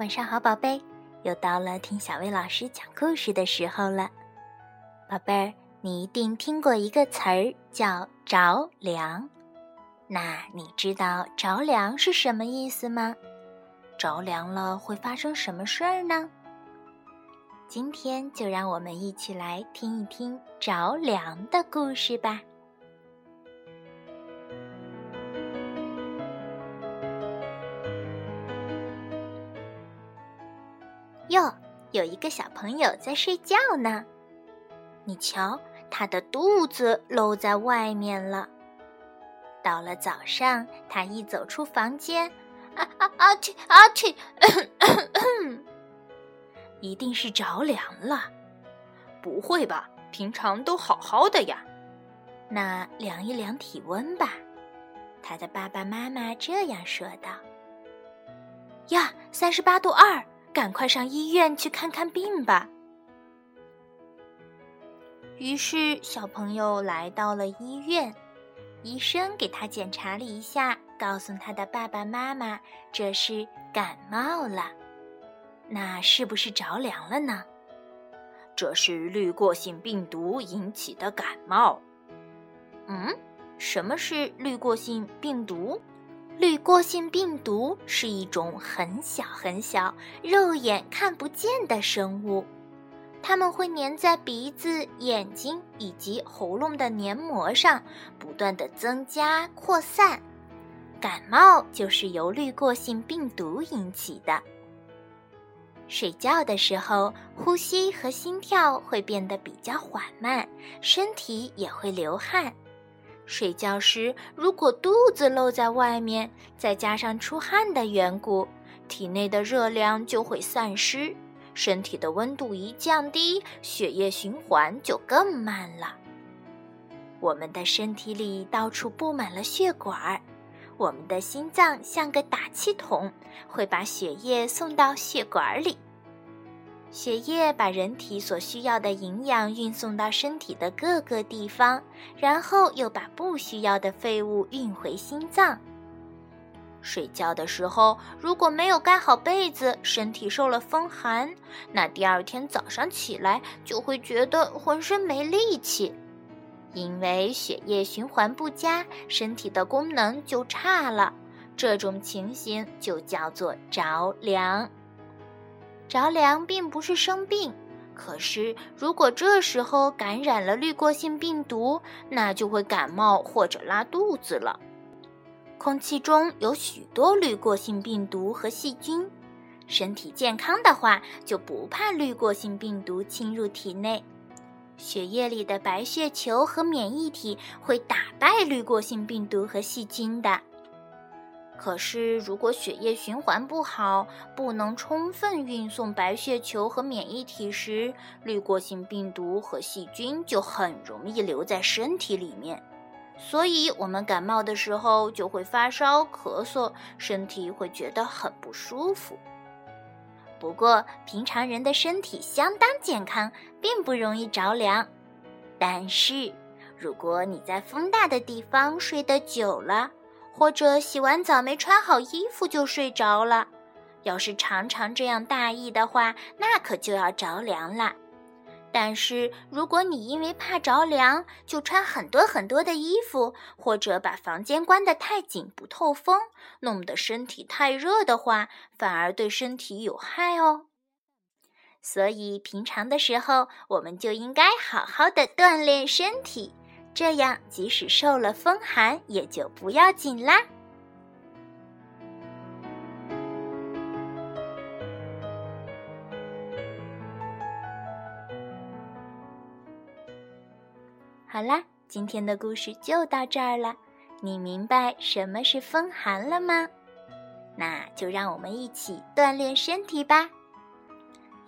晚上好，宝贝，又到了听小薇老师讲故事的时候了。宝贝儿，你一定听过一个词儿叫“着凉”，那你知道“着凉”是什么意思吗？着凉了会发生什么事儿呢？今天就让我们一起来听一听着凉的故事吧。哟，有一个小朋友在睡觉呢。你瞧，他的肚子露在外面了。到了早上，他一走出房间，啊啊啊！嚏啊嚏！一定是着凉了。不会吧？平常都好好的呀。那量一量体温吧。他的爸爸妈妈这样说道：“呀，三十八度二。”赶快上医院去看看病吧。于是，小朋友来到了医院，医生给他检查了一下，告诉他的爸爸妈妈这是感冒了。那是不是着凉了呢？这是滤过性病毒引起的感冒。嗯，什么是滤过性病毒？滤过性病毒是一种很小很小、肉眼看不见的生物，它们会粘在鼻子、眼睛以及喉咙的黏膜上，不断的增加扩散。感冒就是由滤过性病毒引起的。睡觉的时候，呼吸和心跳会变得比较缓慢，身体也会流汗。睡觉时，如果肚子露在外面，再加上出汗的缘故，体内的热量就会散失，身体的温度一降低，血液循环就更慢了。我们的身体里到处布满了血管，我们的心脏像个打气筒，会把血液送到血管里。血液把人体所需要的营养运送到身体的各个地方，然后又把不需要的废物运回心脏。睡觉的时候，如果没有盖好被子，身体受了风寒，那第二天早上起来就会觉得浑身没力气，因为血液循环不佳，身体的功能就差了。这种情形就叫做着凉。着凉并不是生病，可是如果这时候感染了滤过性病毒，那就会感冒或者拉肚子了。空气中有许多滤过性病毒和细菌，身体健康的话就不怕滤过性病毒侵入体内。血液里的白血球和免疫体会打败滤过性病毒和细菌的。可是，如果血液循环不好，不能充分运送白血球和免疫体时，滤过性病毒和细菌就很容易留在身体里面。所以，我们感冒的时候就会发烧、咳嗽，身体会觉得很不舒服。不过，平常人的身体相当健康，并不容易着凉。但是，如果你在风大的地方睡得久了，或者洗完澡没穿好衣服就睡着了，要是常常这样大意的话，那可就要着凉了。但是如果你因为怕着凉，就穿很多很多的衣服，或者把房间关得太紧不透风，弄得身体太热的话，反而对身体有害哦。所以平常的时候，我们就应该好好的锻炼身体。这样，即使受了风寒，也就不要紧啦。好啦，今天的故事就到这儿了。你明白什么是风寒了吗？那就让我们一起锻炼身体吧。